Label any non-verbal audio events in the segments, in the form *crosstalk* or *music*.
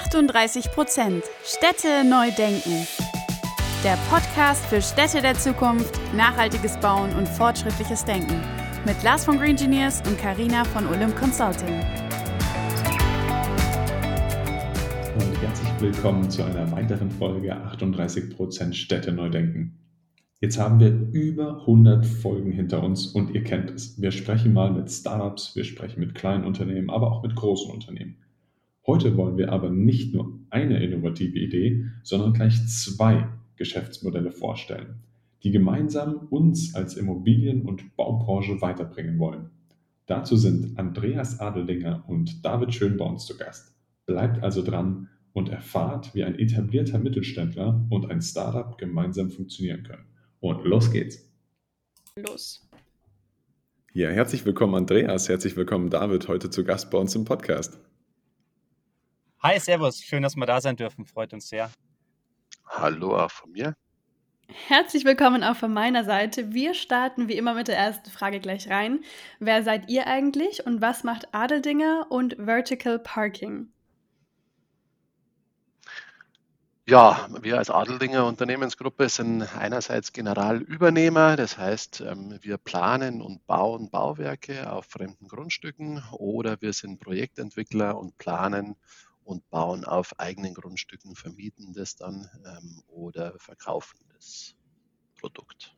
38 Prozent Städte neu denken. Der Podcast für Städte der Zukunft, nachhaltiges Bauen und fortschrittliches Denken. Mit Lars von Green Engineers und Karina von Olymp Consulting. Und herzlich willkommen zu einer weiteren Folge 38 Prozent Städte neu denken. Jetzt haben wir über 100 Folgen hinter uns und ihr kennt es. Wir sprechen mal mit Startups, wir sprechen mit kleinen Unternehmen, aber auch mit großen Unternehmen. Heute wollen wir aber nicht nur eine innovative Idee, sondern gleich zwei Geschäftsmodelle vorstellen, die gemeinsam uns als Immobilien- und Baubranche weiterbringen wollen. Dazu sind Andreas Adeldinger und David Schön bei uns zu Gast. Bleibt also dran und erfahrt, wie ein etablierter Mittelständler und ein Startup gemeinsam funktionieren können. Und los geht's. Los. Ja, herzlich willkommen Andreas, herzlich willkommen David, heute zu Gast bei uns im Podcast. Hi, Servus. Schön, dass wir da sein dürfen. Freut uns sehr. Hallo auch von mir. Herzlich willkommen auch von meiner Seite. Wir starten wie immer mit der ersten Frage gleich rein. Wer seid ihr eigentlich und was macht Adeldinger und Vertical Parking? Ja, wir als Adeldinger Unternehmensgruppe sind einerseits Generalübernehmer, das heißt, ähm, wir planen und bauen Bauwerke auf fremden Grundstücken oder wir sind Projektentwickler und planen und bauen auf eigenen Grundstücken, vermieten das dann ähm, oder verkaufen das Produkt.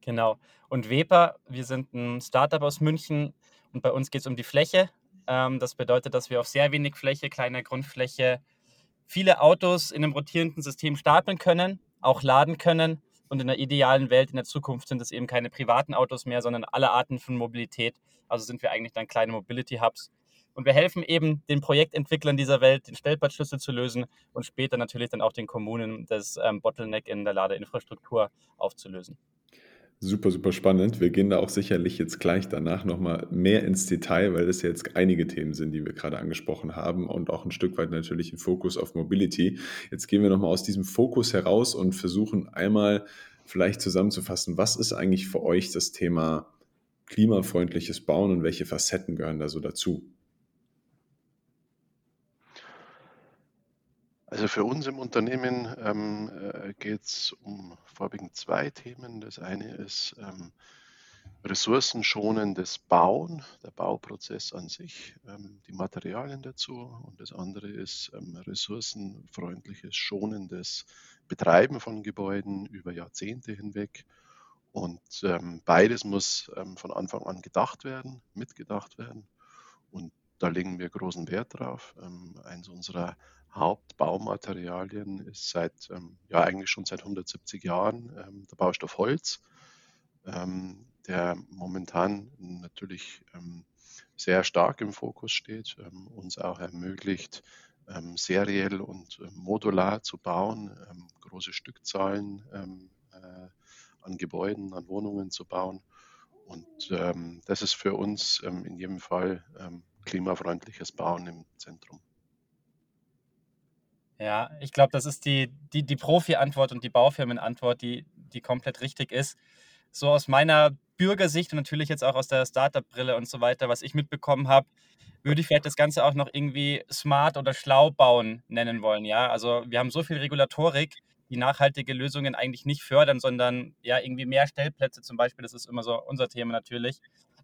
Genau. Und Weber, wir sind ein Startup aus München und bei uns geht es um die Fläche. Ähm, das bedeutet, dass wir auf sehr wenig Fläche, kleiner Grundfläche, viele Autos in einem rotierenden System stapeln können, auch laden können. Und in der idealen Welt in der Zukunft sind es eben keine privaten Autos mehr, sondern alle Arten von Mobilität. Also sind wir eigentlich dann kleine Mobility Hubs, und wir helfen eben den Projektentwicklern dieser Welt, den Stellplatzschlüssel zu lösen und später natürlich dann auch den Kommunen das ähm, Bottleneck in der Ladeinfrastruktur aufzulösen. Super, super spannend. Wir gehen da auch sicherlich jetzt gleich danach nochmal mehr ins Detail, weil das jetzt einige Themen sind, die wir gerade angesprochen haben und auch ein Stück weit natürlich ein Fokus auf Mobility. Jetzt gehen wir nochmal aus diesem Fokus heraus und versuchen einmal vielleicht zusammenzufassen, was ist eigentlich für euch das Thema klimafreundliches Bauen und welche Facetten gehören da so dazu? Also für uns im Unternehmen ähm, äh, geht es um vorwiegend zwei Themen. Das eine ist ähm, ressourcenschonendes Bauen, der Bauprozess an sich, ähm, die Materialien dazu. Und das andere ist ähm, ressourcenfreundliches, schonendes Betreiben von Gebäuden über Jahrzehnte hinweg. Und ähm, beides muss ähm, von Anfang an gedacht werden, mitgedacht werden. Und da legen wir großen Wert drauf. eins unserer Hauptbaumaterialien ist seit, ähm, ja eigentlich schon seit 170 Jahren ähm, der Baustoff Holz, ähm, der momentan natürlich ähm, sehr stark im Fokus steht, ähm, uns auch ermöglicht, ähm, seriell und modular zu bauen, große Stückzahlen äh, an Gebäuden, an Wohnungen zu bauen. Und das ist für uns in jedem Fall klimafreundliches Bauen im Zentrum. Ja, ich glaube, das ist die, die, die Profi-Antwort und die Baufirmen-Antwort, die, die komplett richtig ist. So aus meiner Bürgersicht und natürlich jetzt auch aus der Startup-Brille und so weiter, was ich mitbekommen habe, würde ich vielleicht das Ganze auch noch irgendwie smart oder schlau bauen nennen wollen. Ja, also wir haben so viel Regulatorik, die nachhaltige Lösungen eigentlich nicht fördern, sondern ja irgendwie mehr Stellplätze zum Beispiel, das ist immer so unser Thema natürlich,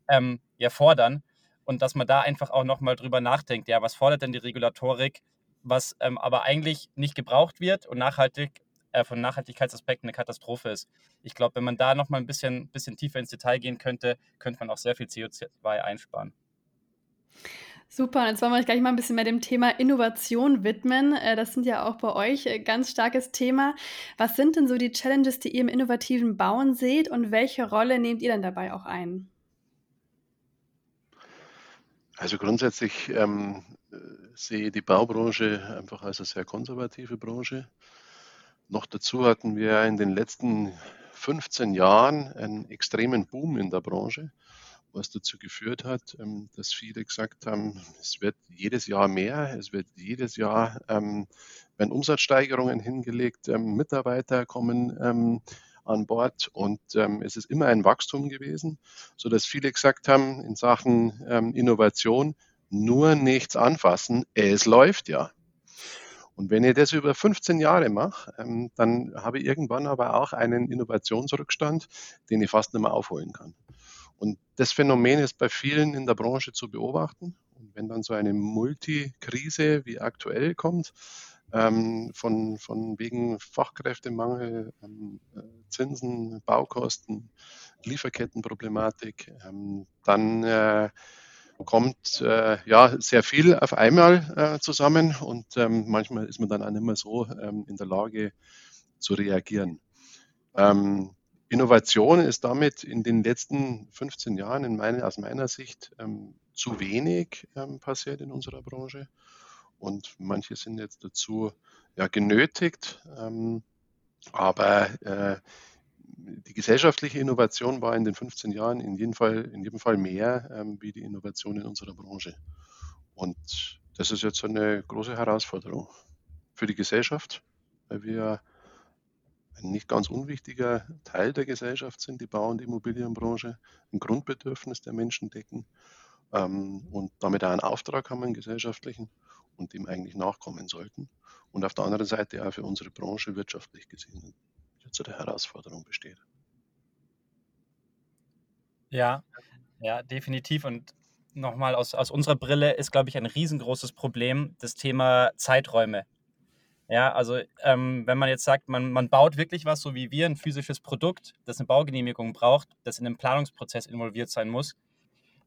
ähm, ja fordern. Und dass man da einfach auch nochmal drüber nachdenkt, ja, was fordert denn die Regulatorik? Was ähm, aber eigentlich nicht gebraucht wird und nachhaltig äh, von Nachhaltigkeitsaspekten eine Katastrophe ist. Ich glaube, wenn man da noch mal ein bisschen, bisschen tiefer ins Detail gehen könnte, könnte man auch sehr viel CO2 einsparen. Super, und jetzt wollen wir uns gleich mal ein bisschen mehr dem Thema Innovation widmen. Äh, das sind ja auch bei euch ein äh, ganz starkes Thema. Was sind denn so die Challenges, die ihr im innovativen Bauen seht und welche Rolle nehmt ihr denn dabei auch ein? Also grundsätzlich ähm, sehe die Baubranche einfach als eine sehr konservative Branche. Noch dazu hatten wir in den letzten 15 Jahren einen extremen Boom in der Branche, was dazu geführt hat, ähm, dass viele gesagt haben, es wird jedes Jahr mehr, es wird jedes Jahr ähm, werden Umsatzsteigerungen hingelegt, ähm, Mitarbeiter kommen an Bord und es ist immer ein Wachstum gewesen, sodass viele gesagt haben in Sachen Innovation, nur nichts anfassen, es läuft ja. Und wenn ich das über 15 Jahre mache, ähm, dann habe ich irgendwann aber auch einen Innovationsrückstand, den ich fast nicht mehr aufholen kann. Und das Phänomen ist bei vielen in der Branche zu beobachten. Und wenn dann so eine Multikrise wie aktuell kommt, ähm, von, von wegen Fachkräftemangel, ähm, äh, Zinsen, Baukosten, Lieferkettenproblematik, dann äh, kommt äh, ja sehr viel auf einmal äh, zusammen und ähm, manchmal ist man dann auch nicht mehr so ähm, in der Lage zu reagieren. Ähm, Innovation ist damit in den letzten 15 Jahren in meine, aus meiner Sicht ähm, zu wenig ähm, passiert in unserer Branche und manche sind jetzt dazu ja, genötigt. Ähm, aber äh, die gesellschaftliche Innovation war in den 15 Jahren in jedem Fall, in jedem Fall mehr ähm, wie die Innovation in unserer Branche. Und das ist jetzt eine große Herausforderung für die Gesellschaft, weil wir ein nicht ganz unwichtiger Teil der Gesellschaft sind, die Bau- und Immobilienbranche, ein Grundbedürfnis der Menschen decken ähm, und damit auch einen Auftrag haben, einen gesellschaftlichen und dem eigentlich nachkommen sollten. Und auf der anderen Seite auch für unsere Branche wirtschaftlich gesehen zu der Herausforderung besteht. Ja, ja, definitiv. Und nochmal aus, aus unserer Brille ist, glaube ich, ein riesengroßes Problem das Thema Zeiträume. Ja, also ähm, wenn man jetzt sagt, man, man baut wirklich was, so wie wir, ein physisches Produkt, das eine Baugenehmigung braucht, das in einem Planungsprozess involviert sein muss,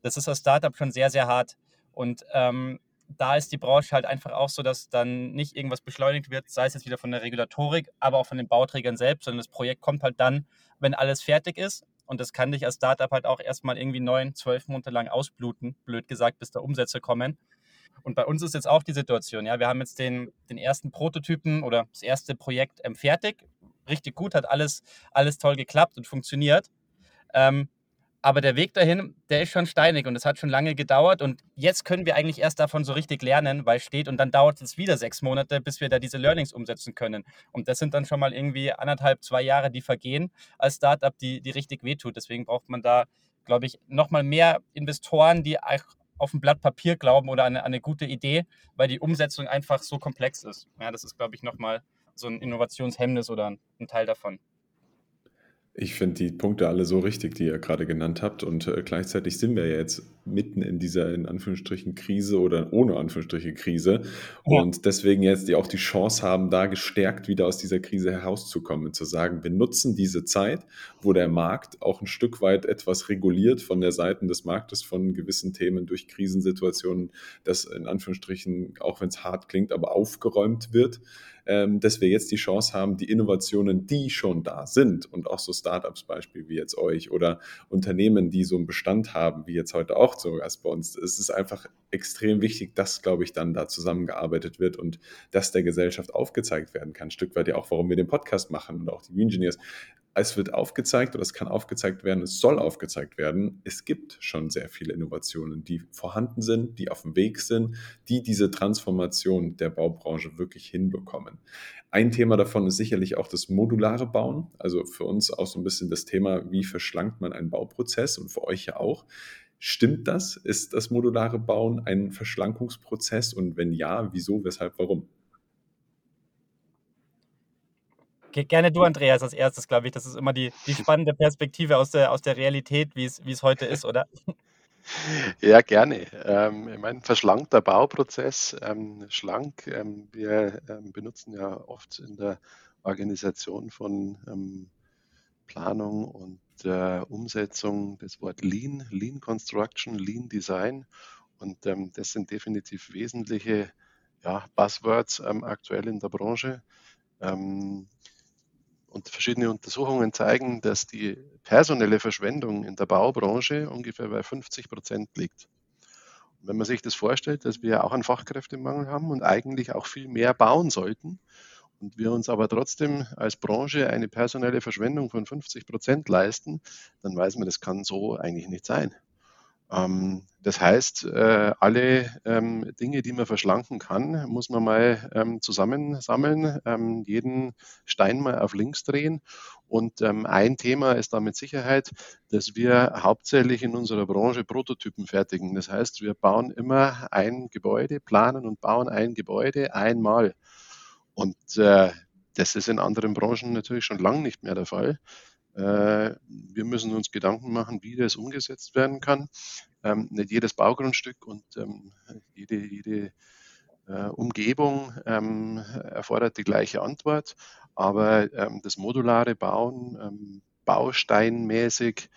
das ist als Startup schon sehr, sehr hart. Und ähm, da ist die Branche halt einfach auch so, dass dann nicht irgendwas beschleunigt wird, sei es jetzt wieder von der Regulatorik, aber auch von den Bauträgern selbst, sondern das Projekt kommt halt dann, wenn alles fertig ist. Und das kann dich als Startup halt auch erstmal irgendwie neun, zwölf Monate lang ausbluten, blöd gesagt, bis da Umsätze kommen. Und bei uns ist jetzt auch die Situation, ja, wir haben jetzt den, den ersten Prototypen oder das erste Projekt ähm, fertig. Richtig gut, hat alles, alles toll geklappt und funktioniert. Ähm, aber der Weg dahin, der ist schon steinig und es hat schon lange gedauert. Und jetzt können wir eigentlich erst davon so richtig lernen, weil steht und dann dauert es wieder sechs Monate, bis wir da diese Learnings umsetzen können. Und das sind dann schon mal irgendwie anderthalb, zwei Jahre, die vergehen als Startup, die, die richtig wehtut. Deswegen braucht man da, glaube ich, nochmal mehr Investoren, die auf ein Blatt Papier glauben oder an eine, eine gute Idee, weil die Umsetzung einfach so komplex ist. Ja, das ist, glaube ich, nochmal so ein Innovationshemmnis oder ein Teil davon. Ich finde die Punkte alle so richtig, die ihr gerade genannt habt. Und äh, gleichzeitig sind wir ja jetzt mitten in dieser, in Anführungsstrichen, Krise oder ohne Anführungsstriche Krise. Ja. Und deswegen jetzt die auch die Chance haben, da gestärkt wieder aus dieser Krise herauszukommen. Zu sagen, wir nutzen diese Zeit, wo der Markt auch ein Stück weit etwas reguliert von der Seite des Marktes von gewissen Themen durch Krisensituationen, dass in Anführungsstrichen, auch wenn es hart klingt, aber aufgeräumt wird ähm, dass wir jetzt die Chance haben, die Innovationen, die schon da sind und auch so Startups Beispiel wie jetzt euch oder Unternehmen, die so einen Bestand haben, wie jetzt heute auch zu Gast bei uns, es ist einfach extrem wichtig, dass, glaube ich, dann da zusammengearbeitet wird und dass der Gesellschaft aufgezeigt werden kann. Ein Stück weit ja auch, warum wir den Podcast machen und auch die Engineers es wird aufgezeigt oder es kann aufgezeigt werden, es soll aufgezeigt werden. Es gibt schon sehr viele Innovationen, die vorhanden sind, die auf dem Weg sind, die diese Transformation der Baubranche wirklich hinbekommen. Ein Thema davon ist sicherlich auch das modulare Bauen. Also für uns auch so ein bisschen das Thema, wie verschlankt man einen Bauprozess und für euch ja auch. Stimmt das? Ist das modulare Bauen ein Verschlankungsprozess? Und wenn ja, wieso, weshalb, warum? Gerne du, Andreas, als erstes, glaube ich. Das ist immer die, die spannende Perspektive aus der, aus der Realität, wie es, heute ist, oder? *laughs* Ja, gerne. Ähm, ich meine, verschlankter Bauprozess, ähm, schlank. Ähm, wir ähm, benutzen ja oft in der Organisation von ähm, Planung und äh, Umsetzung das Wort Lean, Lean Construction, Lean Design. Und ähm, das sind definitiv wesentliche ja, Buzzwords aktuell in der Branche. Und verschiedene Untersuchungen zeigen, dass die personelle Verschwendung in der Baubranche ungefähr bei 50 Prozent liegt. Und wenn man sich das vorstellt, dass wir auch einen Fachkräftemangel haben und eigentlich auch viel mehr bauen sollten und wir uns aber trotzdem als Branche eine personelle Verschwendung von 50 Prozent leisten, dann weiß man, das kann so eigentlich nicht sein. Ähm, das heißt, äh, alle ähm, Dinge, die man verschlanken kann, muss man mal ähm, zusammensammeln, jeden Stein mal auf links drehen. Und ein Thema ist da mit Sicherheit, dass wir hauptsächlich in unserer Branche Prototypen fertigen. Das heißt, wir bauen immer ein Gebäude, planen und bauen ein Gebäude einmal. Und äh, das ist in anderen Branchen natürlich schon lange nicht mehr der Fall. Äh, wir müssen uns Gedanken machen, wie das umgesetzt werden kann. Ähm, nicht jedes Baugrundstück und ähm, jede, jede äh, Umgebung ähm, erfordert die gleiche Antwort, aber das modulare Bauen, bausteinmäßig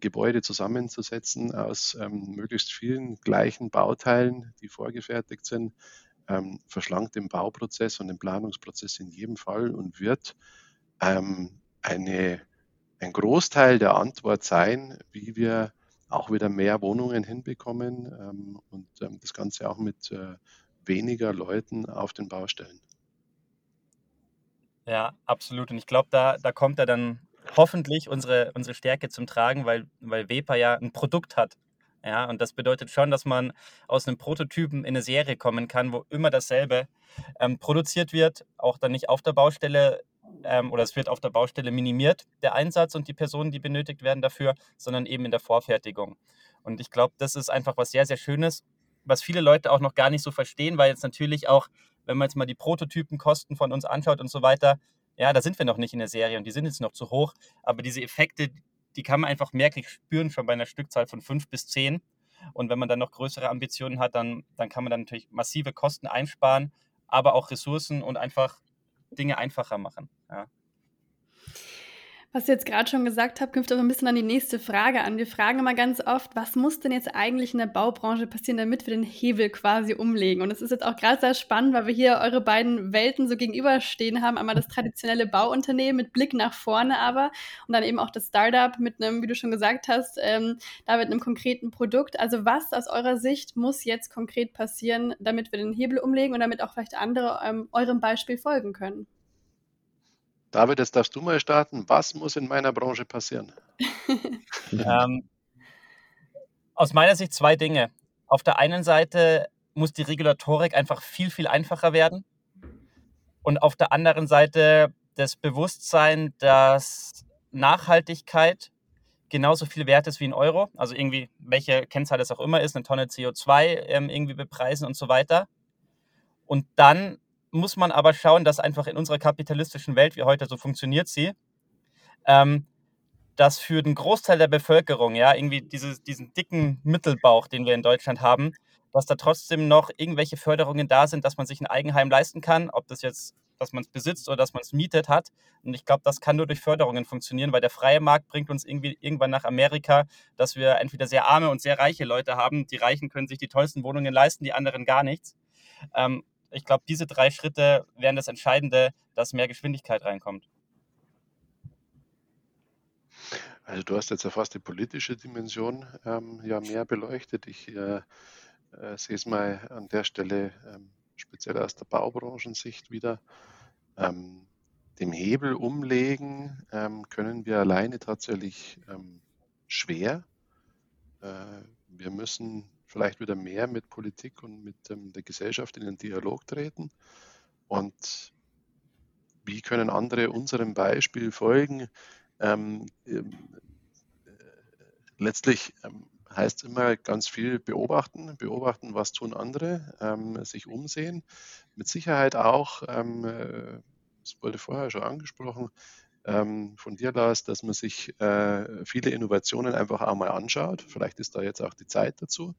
Gebäude zusammenzusetzen aus möglichst vielen gleichen Bauteilen, die vorgefertigt sind, verschlankt den Bauprozess und den Planungsprozess in jedem Fall und wird eine ein Großteil der Antwort sein, wie wir auch wieder mehr Wohnungen hinbekommen ähm, und ähm, das Ganze auch mit äh, weniger Leuten auf den Baustellen. Ja, absolut. Und ich glaube, da, da kommt ja dann hoffentlich unsere, unsere Stärke zum Tragen, weil, weil Wepa ja ein Produkt hat. Ja, und das bedeutet schon, dass man aus einem Prototypen in eine Serie kommen kann, wo immer dasselbe ähm, produziert wird, auch dann nicht auf der Baustelle ähm, oder es wird auf der Baustelle minimiert, der Einsatz und die Personen, die benötigt werden dafür, sondern eben in der Vorfertigung. Und ich glaube, das ist einfach was sehr, sehr Schönes, was viele Leute auch noch gar nicht so verstehen, weil jetzt natürlich auch, wenn man jetzt mal die Prototypenkosten von uns anschaut und so weiter, ja, da sind wir noch nicht in der Serie und die sind jetzt noch zu hoch, aber diese Effekte, die kann man einfach merklich spüren, schon bei einer Stückzahl von fünf bis zehn. Und wenn man dann noch größere Ambitionen hat, dann, dann kann man dann natürlich massive Kosten einsparen, aber auch Ressourcen und einfach Dinge einfacher machen. Ja. Was ihr jetzt gerade schon gesagt habt, knüpft auch ein bisschen an die nächste Frage an. Wir fragen immer ganz oft, was muss denn jetzt eigentlich in der Baubranche passieren, damit wir den Hebel quasi umlegen? Und es ist jetzt auch gerade sehr spannend, weil wir hier eure beiden Welten so gegenüberstehen haben. Einmal das traditionelle Bauunternehmen mit Blick nach vorne aber und dann eben auch das Startup mit einem, wie du schon gesagt hast, ähm, da mit einem konkreten Produkt. Also was aus eurer Sicht muss jetzt konkret passieren, damit wir den Hebel umlegen und damit auch vielleicht andere ähm, eurem Beispiel folgen können? David, jetzt darfst du mal starten. Was muss in meiner Branche passieren? *laughs* ähm, aus meiner Sicht zwei Dinge. Auf der einen Seite muss die Regulatorik einfach viel, viel einfacher werden. Und auf der anderen Seite das Bewusstsein, dass Nachhaltigkeit genauso viel wert ist wie ein Euro. Also irgendwie, welche Kennzahl das auch immer ist, eine Tonne CO2 ähm, irgendwie bepreisen und so weiter. Und dann muss man aber schauen, dass einfach in unserer kapitalistischen Welt, wie heute so funktioniert sie, ähm, dass für den Großteil der Bevölkerung, ja, irgendwie dieses, diesen dicken Mittelbauch, den wir in Deutschland haben, dass da trotzdem noch irgendwelche Förderungen da sind, dass man sich ein Eigenheim leisten kann, ob das jetzt, dass man es besitzt oder dass man es mietet hat. Und ich glaube, das kann nur durch Förderungen funktionieren, weil der freie Markt bringt uns irgendwie irgendwann nach Amerika, dass wir entweder sehr arme und sehr reiche Leute haben. Die Reichen können sich die tollsten Wohnungen leisten, die anderen gar nichts. Ähm, ich glaube, diese drei Schritte wären das Entscheidende, dass mehr Geschwindigkeit reinkommt. Also du hast jetzt ja fast die politische Dimension ähm, ja mehr beleuchtet. Ich äh, äh, sehe es mal an der Stelle ähm, speziell aus der Baubranchensicht wieder. Ähm, dem Hebel umlegen ähm, können wir alleine tatsächlich ähm, schwer. Äh, wir müssen vielleicht wieder mehr mit Politik und mit ähm, der Gesellschaft in den Dialog treten. Und wie können andere unserem Beispiel folgen? Ähm, äh, letztlich ähm, heißt immer ganz viel beobachten, beobachten, was tun andere, ähm, sich umsehen. Mit Sicherheit auch, ähm, äh, das wurde vorher schon angesprochen, ähm, von dir, Lars, dass man sich äh, viele Innovationen einfach auch mal anschaut. Vielleicht ist da jetzt auch die Zeit dazu,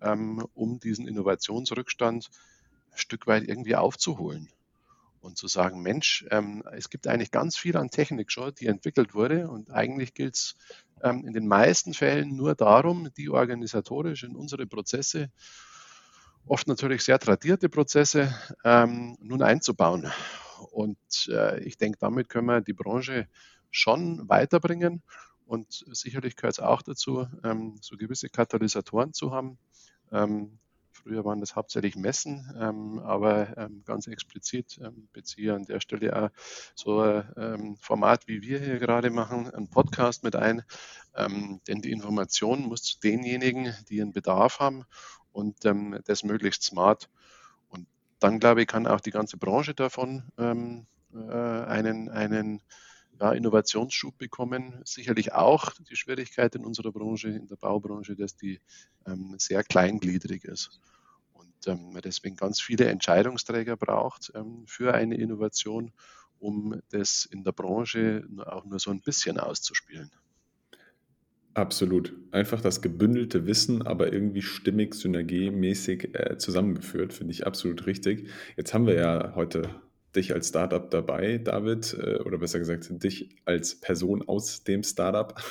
ähm, um diesen Innovationsrückstand ein Stück weit irgendwie aufzuholen. Und zu sagen, Mensch, ähm, es gibt eigentlich ganz viel an Technik schon, die entwickelt wurde. Und eigentlich gilt es ähm, in den meisten Fällen nur darum, die organisatorisch in unsere Prozesse oft natürlich sehr tradierte Prozesse ähm, nun einzubauen. Und äh, ich denke, damit können wir die Branche schon weiterbringen. Und sicherlich gehört es auch dazu, ähm, so gewisse Katalysatoren zu haben. Ähm, früher waren das hauptsächlich Messen, ähm, aber ähm, ganz explizit ähm, beziehe an der Stelle auch so ein ähm, Format, wie wir hier gerade machen, einen Podcast mit ein, denn die Information muss zu denjenigen, die einen Bedarf haben und das möglichst smart. Dann, glaube ich, kann auch die ganze Branche davon äh, einen, einen ja, Innovationsschub bekommen. Sicherlich auch die Schwierigkeit in unserer Branche, in der Baubranche, dass die ähm, sehr kleingliedrig ist und ähm, deswegen ganz viele Entscheidungsträger braucht ähm, für eine Innovation, um das in der Branche auch nur so ein bisschen auszuspielen. Absolut. Einfach das gebündelte Wissen, aber irgendwie stimmig, synergiemäßig äh, zusammengeführt, finde ich absolut richtig. Jetzt haben wir ja heute dich als Startup dabei, David, äh, oder besser gesagt, dich als Person aus dem Startup. *laughs*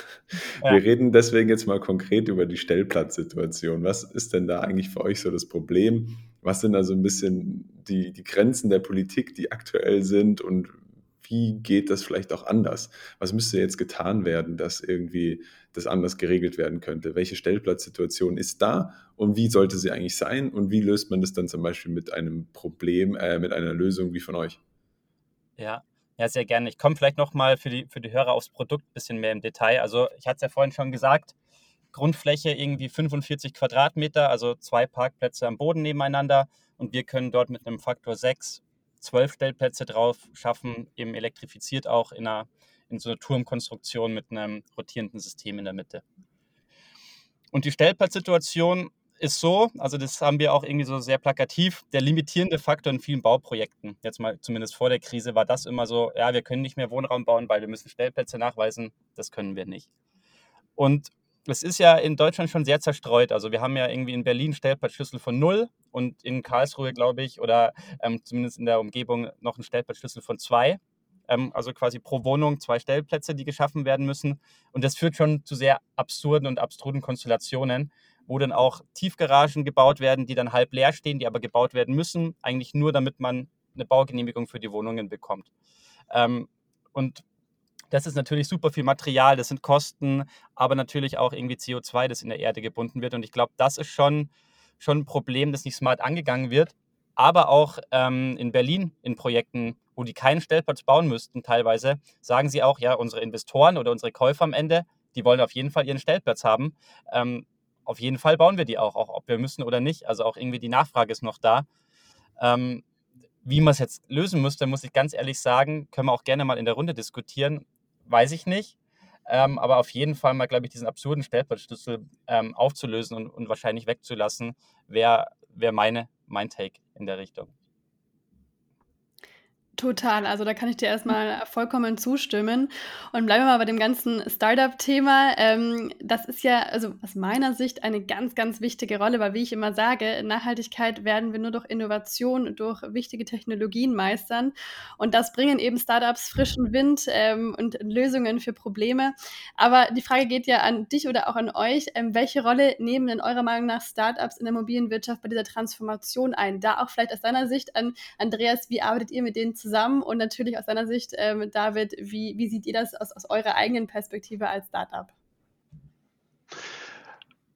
Ja. Wir reden deswegen jetzt mal konkret über die Stellplatzsituation. Was ist denn da eigentlich für euch so das Problem? Was sind da so ein bisschen die, die Grenzen der Politik, die aktuell sind und wie geht das vielleicht auch anders? Was müsste jetzt getan werden, dass irgendwie das anders geregelt werden könnte? Welche Stellplatzsituation ist da und wie sollte sie eigentlich sein? Und wie löst man das dann zum Beispiel mit einem Problem, äh, mit einer Lösung wie von euch? Ja, ja, sehr gerne. Ich komme vielleicht nochmal für die, für die Hörer aufs Produkt ein bisschen mehr im Detail. Also ich hatte es ja vorhin schon gesagt, Grundfläche irgendwie 45 Quadratmeter, also zwei Parkplätze am Boden nebeneinander und wir können dort mit einem Faktor 6 zwölf Stellplätze drauf schaffen, eben elektrifiziert auch in, einer, in so einer Turmkonstruktion mit einem rotierenden System in der Mitte. Und die Stellplatzsituation ist so, also das haben wir auch irgendwie so sehr plakativ, der limitierende Faktor in vielen Bauprojekten. Jetzt mal zumindest vor der Krise war das immer so, ja, wir können nicht mehr Wohnraum bauen, weil wir müssen Stellplätze nachweisen. Das können wir nicht. Und es ist ja in Deutschland schon sehr zerstreut. Also wir haben ja irgendwie in Berlin Stellplatzschlüssel von null und in Karlsruhe, glaube ich, oder ähm, zumindest in der Umgebung noch einen Stellplatzschlüssel von zwei. Ähm, also quasi pro Wohnung zwei Stellplätze, die geschaffen werden müssen. Und das führt schon zu sehr absurden und abstruden Konstellationen, wo dann auch Tiefgaragen gebaut werden, die dann halb leer stehen, die aber gebaut werden müssen, eigentlich nur damit man eine Baugenehmigung für die Wohnungen bekommt. Ähm, und das ist natürlich super viel Material, das sind Kosten, aber natürlich auch irgendwie CO2, das in der Erde gebunden wird. Und ich glaube, das ist schon, schon ein Problem, das nicht smart angegangen wird. Aber auch ähm, in Berlin in Projekten, wo die keinen Stellplatz bauen müssten, teilweise, sagen sie auch, ja, unsere Investoren oder unsere Käufer am Ende, die wollen auf jeden Fall ihren Stellplatz haben. Ähm, auf jeden Fall bauen wir die auch, auch ob wir müssen oder nicht. Also auch irgendwie die Nachfrage ist noch da. Ähm, wie man es jetzt lösen müsste, muss ich ganz ehrlich sagen, können wir auch gerne mal in der Runde diskutieren weiß ich nicht. Ähm, aber auf jeden Fall mal, glaube ich, diesen absurden Stellplatzschlüssel ähm, aufzulösen und, und, wahrscheinlich wegzulassen, wäre wär mein Take in der Richtung. Total, also da kann ich dir erstmal vollkommen zustimmen. Und bleiben wir mal bei dem ganzen Startup-Thema. Ähm, das ist ja, also aus meiner Sicht, eine ganz, ganz wichtige Rolle, weil wie ich immer sage, Nachhaltigkeit werden wir nur durch Innovation, durch wichtige Technologien meistern. Und das bringen eben Startups frischen Wind ähm, und Lösungen für Probleme. Aber die Frage geht ja an dich oder auch an euch. Ähm, welche Rolle nehmen in eurer Meinung nach Startups in der mobilen Wirtschaft bei dieser Transformation ein? Da auch vielleicht aus deiner Sicht an Andreas, wie arbeitet ihr mit denen zusammen und natürlich aus deiner Sicht, ähm, David, wie, wie seht ihr das aus, aus eurer eigenen Perspektive als Startup?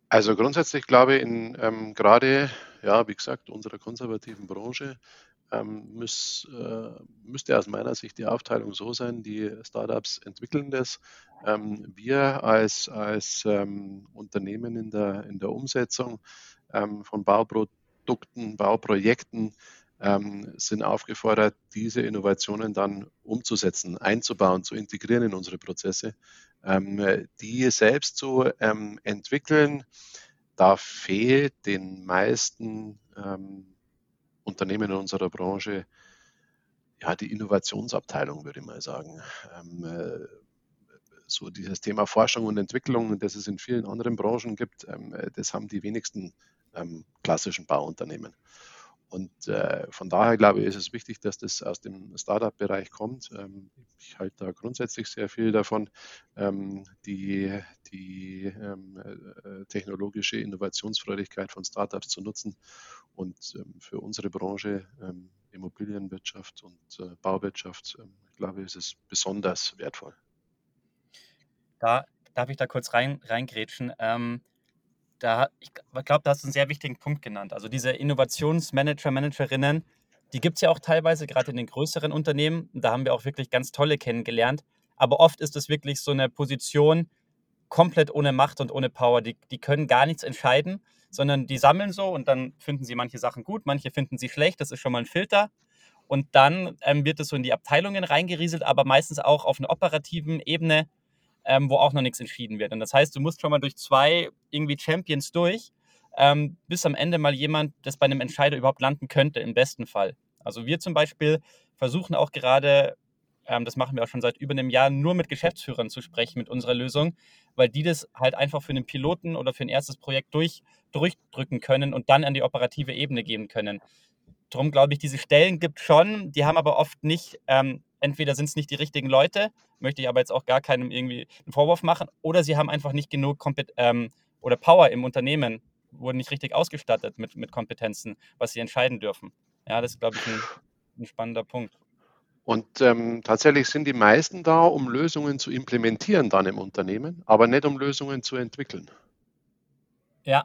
Also grundsätzlich glaube ich, in ähm, gerade, ja, wie gesagt, unserer konservativen Branche ähm, muss, äh, müsste aus meiner Sicht die Aufteilung so sein, die Startups entwickeln das. Ähm, wir als, als ähm, Unternehmen in der, in der Umsetzung ähm, von Bauprodukten, Bauprojekten ähm, sind aufgefordert, diese Innovationen dann umzusetzen, einzubauen, zu integrieren in unsere Prozesse, ähm, die selbst zu ähm, entwickeln. Da fehlt den meisten ähm, Unternehmen in unserer Branche ja die Innovationsabteilung, würde ich mal sagen. Ähm, äh, so dieses Thema Forschung und Entwicklung, das es in vielen anderen Branchen gibt, ähm, das haben die wenigsten klassischen Bauunternehmen. Und äh, von daher glaube ich, ist es wichtig, dass das aus dem Startup-Bereich kommt. Ähm, ich halte da grundsätzlich sehr viel davon, ähm, die, die ähm, äh, technologische Innovationsfreudigkeit von Startups zu nutzen. Und ähm, für unsere Branche, ähm, Immobilienwirtschaft und äh, Bauwirtschaft, ähm, glaube ich, ist es besonders wertvoll. Da darf ich da kurz rein, reingrätschen da, ich glaube, da hast du einen sehr wichtigen Punkt genannt. Also diese Innovationsmanager, Managerinnen, die gibt es ja auch teilweise, gerade in den größeren Unternehmen. Da haben wir auch wirklich ganz tolle kennengelernt. Aber oft ist es wirklich so eine Position komplett ohne Macht und ohne Power. Die, die können gar nichts entscheiden, sondern die sammeln so und dann finden sie manche Sachen gut, manche finden sie schlecht. Das ist schon mal ein Filter. Und dann ähm, wird es so in die Abteilungen reingerieselt, aber meistens auch auf einer operativen Ebene, ähm, wo auch noch nichts entschieden wird. Und das heißt, du musst schon mal durch zwei irgendwie Champions durch, ähm, bis am Ende mal jemand, das bei einem Entscheider überhaupt landen könnte, im besten Fall. Also wir zum Beispiel versuchen auch gerade, ähm, das machen wir auch schon seit über einem Jahr, nur mit Geschäftsführern zu sprechen mit unserer Lösung, weil die das halt einfach für einen Piloten oder für ein erstes Projekt durch, durchdrücken können und dann an die operative Ebene gehen können. Darum glaube ich, diese Stellen gibt es schon, die haben aber oft nicht, ähm, entweder sind es nicht die richtigen Leute, möchte ich aber jetzt auch gar keinem irgendwie einen Vorwurf machen, oder sie haben einfach nicht genug Kompet ähm, oder Power im Unternehmen, wurden nicht richtig ausgestattet mit, mit Kompetenzen, was sie entscheiden dürfen. Ja, das ist, glaube ich, ein, ein spannender Punkt. Und ähm, tatsächlich sind die meisten da, um Lösungen zu implementieren dann im Unternehmen, aber nicht um Lösungen zu entwickeln. Ja,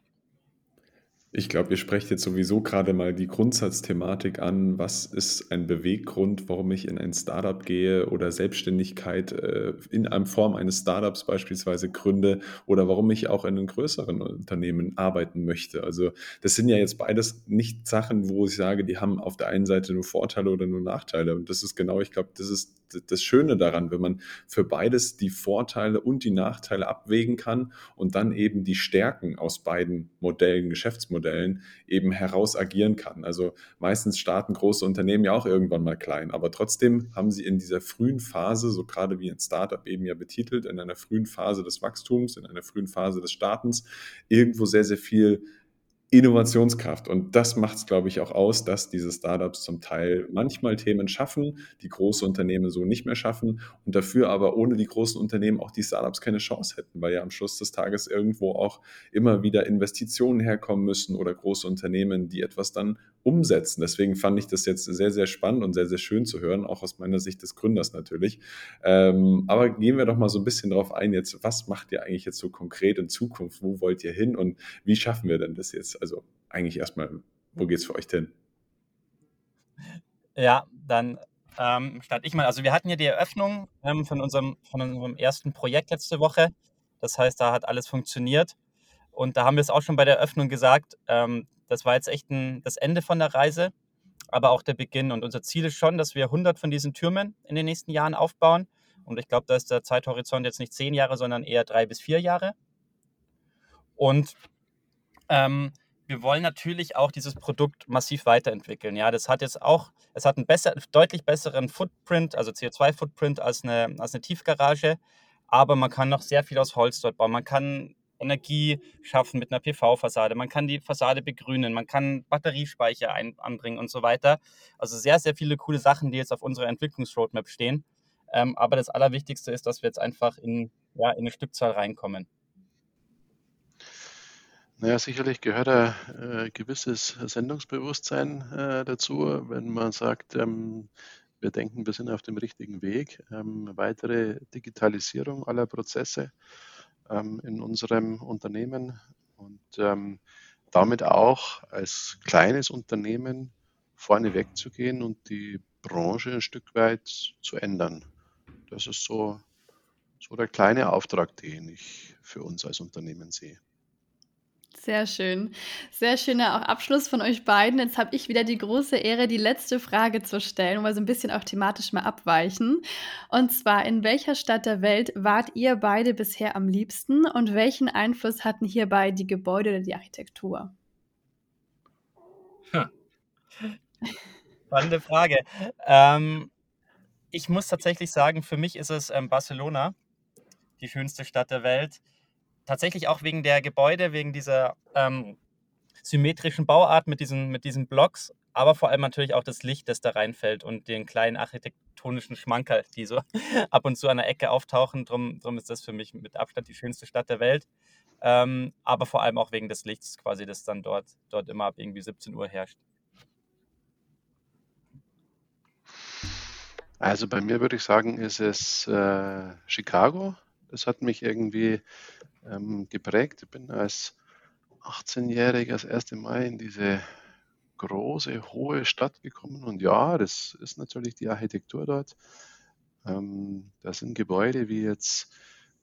ich glaube, ihr sprecht jetzt sowieso gerade mal die Grundsatzthematik an. Was ist ein Beweggrund, warum ich in ein Startup gehe oder Selbstständigkeit äh, in einer Form eines Startups beispielsweise gründe oder warum ich auch in einem größeren Unternehmen arbeiten möchte? Also das sind ja jetzt beides nicht Sachen, wo ich sage, die haben auf der einen Seite nur Vorteile oder nur Nachteile. Und das ist genau, ich glaube, das ist das Schöne daran, wenn man für beides die Vorteile und die Nachteile abwägen kann und dann eben die Stärken aus beiden Modellen, Geschäftsmodellen Geschäftsmodellen eben heraus agieren kann. Also meistens starten große Unternehmen ja auch irgendwann mal klein, aber trotzdem haben sie in dieser frühen Phase, so gerade wie ein Startup eben ja betitelt, in einer frühen Phase des Wachstums, in einer frühen Phase des Startens, irgendwo sehr, sehr viel Innovationskraft. Und das macht es, glaube ich, auch aus, dass diese Startups zum Teil manchmal Themen schaffen, die große Unternehmen so nicht mehr schaffen und dafür aber ohne die großen Unternehmen auch die Startups keine Chance hätten, weil ja am Schluss des Tages irgendwo auch immer wieder Investitionen herkommen müssen oder große Unternehmen, die etwas dann umsetzen. Deswegen fand ich das jetzt sehr, sehr spannend und sehr, sehr schön zu hören, auch aus meiner Sicht des Gründers natürlich. Ähm, aber gehen wir doch mal so ein bisschen darauf ein, jetzt, was macht ihr eigentlich jetzt so konkret in Zukunft? Wo wollt ihr hin und wie schaffen wir denn das jetzt? Also eigentlich erstmal, wo geht es für euch hin? Ja, dann ähm, starte ich mal. Also wir hatten ja die Eröffnung ähm, von, unserem, von unserem ersten Projekt letzte Woche. Das heißt, da hat alles funktioniert. Und da haben wir es auch schon bei der Eröffnung gesagt, ähm, das war jetzt echt ein, das Ende von der Reise, aber auch der Beginn. Und unser Ziel ist schon, dass wir 100 von diesen Türmen in den nächsten Jahren aufbauen. Und ich glaube, da ist der Zeithorizont jetzt nicht zehn Jahre, sondern eher drei bis vier Jahre. Und ähm, wir wollen natürlich auch dieses Produkt massiv weiterentwickeln. Ja, das hat jetzt auch, es hat einen besser, deutlich besseren Footprint, also CO2-Footprint als eine, als eine Tiefgarage, aber man kann noch sehr viel aus Holz dort bauen. Man kann Energie schaffen mit einer PV-Fassade. Man kann die Fassade begrünen, man kann Batteriespeicher ein, anbringen und so weiter. Also sehr, sehr viele coole Sachen, die jetzt auf unserer Entwicklungsroadmap stehen. Ähm, aber das Allerwichtigste ist, dass wir jetzt einfach in, ja, in eine Stückzahl reinkommen. Naja, sicherlich gehört ein äh, gewisses Sendungsbewusstsein äh, dazu, wenn man sagt, ähm, wir denken, wir sind auf dem richtigen Weg. Ähm, weitere Digitalisierung aller Prozesse ähm, in unserem Unternehmen und ähm, damit auch als kleines Unternehmen vorne wegzugehen und die Branche ein Stück weit zu ändern. Das ist so, so der kleine Auftrag, den ich für uns als Unternehmen sehe. Sehr schön. Sehr schöner auch Abschluss von euch beiden. Jetzt habe ich wieder die große Ehre, die letzte Frage zu stellen, um mal so ein bisschen auch thematisch mal abweichen. Und zwar, in welcher Stadt der Welt wart ihr beide bisher am liebsten und welchen Einfluss hatten hierbei die Gebäude oder die Architektur? Hm. *laughs* Spannende Frage. Ähm, ich muss tatsächlich sagen, für mich ist es ähm, Barcelona, die schönste Stadt der Welt tatsächlich auch wegen der Gebäude, wegen dieser ähm, symmetrischen Bauart mit diesen, mit diesen Blocks, aber vor allem natürlich auch das Licht, das da reinfällt und den kleinen architektonischen Schmankerl, die so *laughs* ab und zu an der Ecke auftauchen. Drum, drum ist das für mich mit Abstand die schönste Stadt der Welt. Ähm, aber vor allem auch wegen des Lichts quasi, das dann dort, dort immer ab irgendwie 17 Uhr herrscht. Also bei mir würde ich sagen, ist es äh, Chicago. Das hat mich irgendwie ähm, geprägt. Ich bin als 18-jährig das erste Mal in diese große, hohe Stadt gekommen. Und ja, das ist natürlich die Architektur dort. Ähm, da sind Gebäude wie jetzt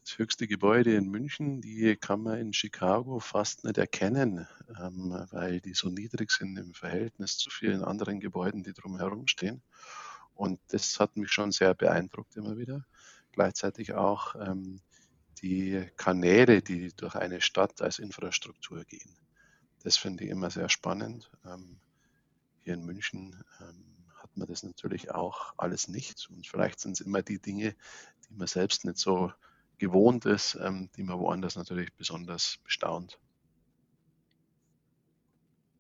das höchste Gebäude in München, die kann man in Chicago fast nicht erkennen, ähm, weil die so niedrig sind im Verhältnis zu vielen anderen Gebäuden, die drumherum stehen. Und das hat mich schon sehr beeindruckt immer wieder. Gleichzeitig auch ähm, die Kanäle, die durch eine Stadt als Infrastruktur gehen. Das finde ich immer sehr spannend. Ähm, hier in München ähm, hat man das natürlich auch alles nicht. Und vielleicht sind es immer die Dinge, die man selbst nicht so gewohnt ist, ähm, die man woanders natürlich besonders bestaunt.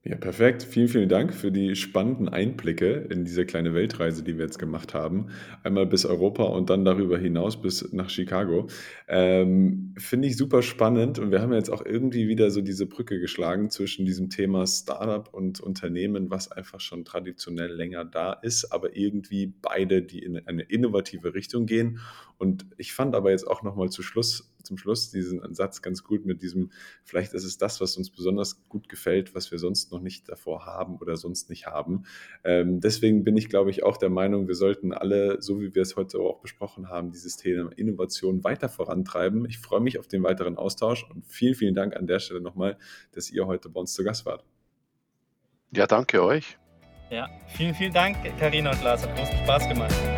Ja, perfekt. Vielen, vielen Dank für die spannenden Einblicke in diese kleine Weltreise, die wir jetzt gemacht haben. Einmal bis Europa und dann darüber hinaus bis nach Chicago. Ähm, Finde ich super spannend und wir haben jetzt auch irgendwie wieder so diese Brücke geschlagen zwischen diesem Thema Startup und Unternehmen, was einfach schon traditionell länger da ist, aber irgendwie beide, die in eine innovative Richtung gehen. Und ich fand aber jetzt auch nochmal zu Schluss zum Schluss diesen Satz ganz gut mit diesem, vielleicht ist es das, was uns besonders gut gefällt, was wir sonst noch nicht davor haben oder sonst nicht haben. Ähm, deswegen bin ich, glaube ich, auch der Meinung, wir sollten alle, so wie wir es heute auch besprochen haben, dieses Thema Innovation weiter vorantreiben. Ich freue mich auf den weiteren Austausch und vielen, vielen Dank an der Stelle nochmal, dass ihr heute bei uns zu Gast wart. Ja, danke euch. Ja, vielen, vielen Dank, Karina und Lars. Hat großen Spaß gemacht.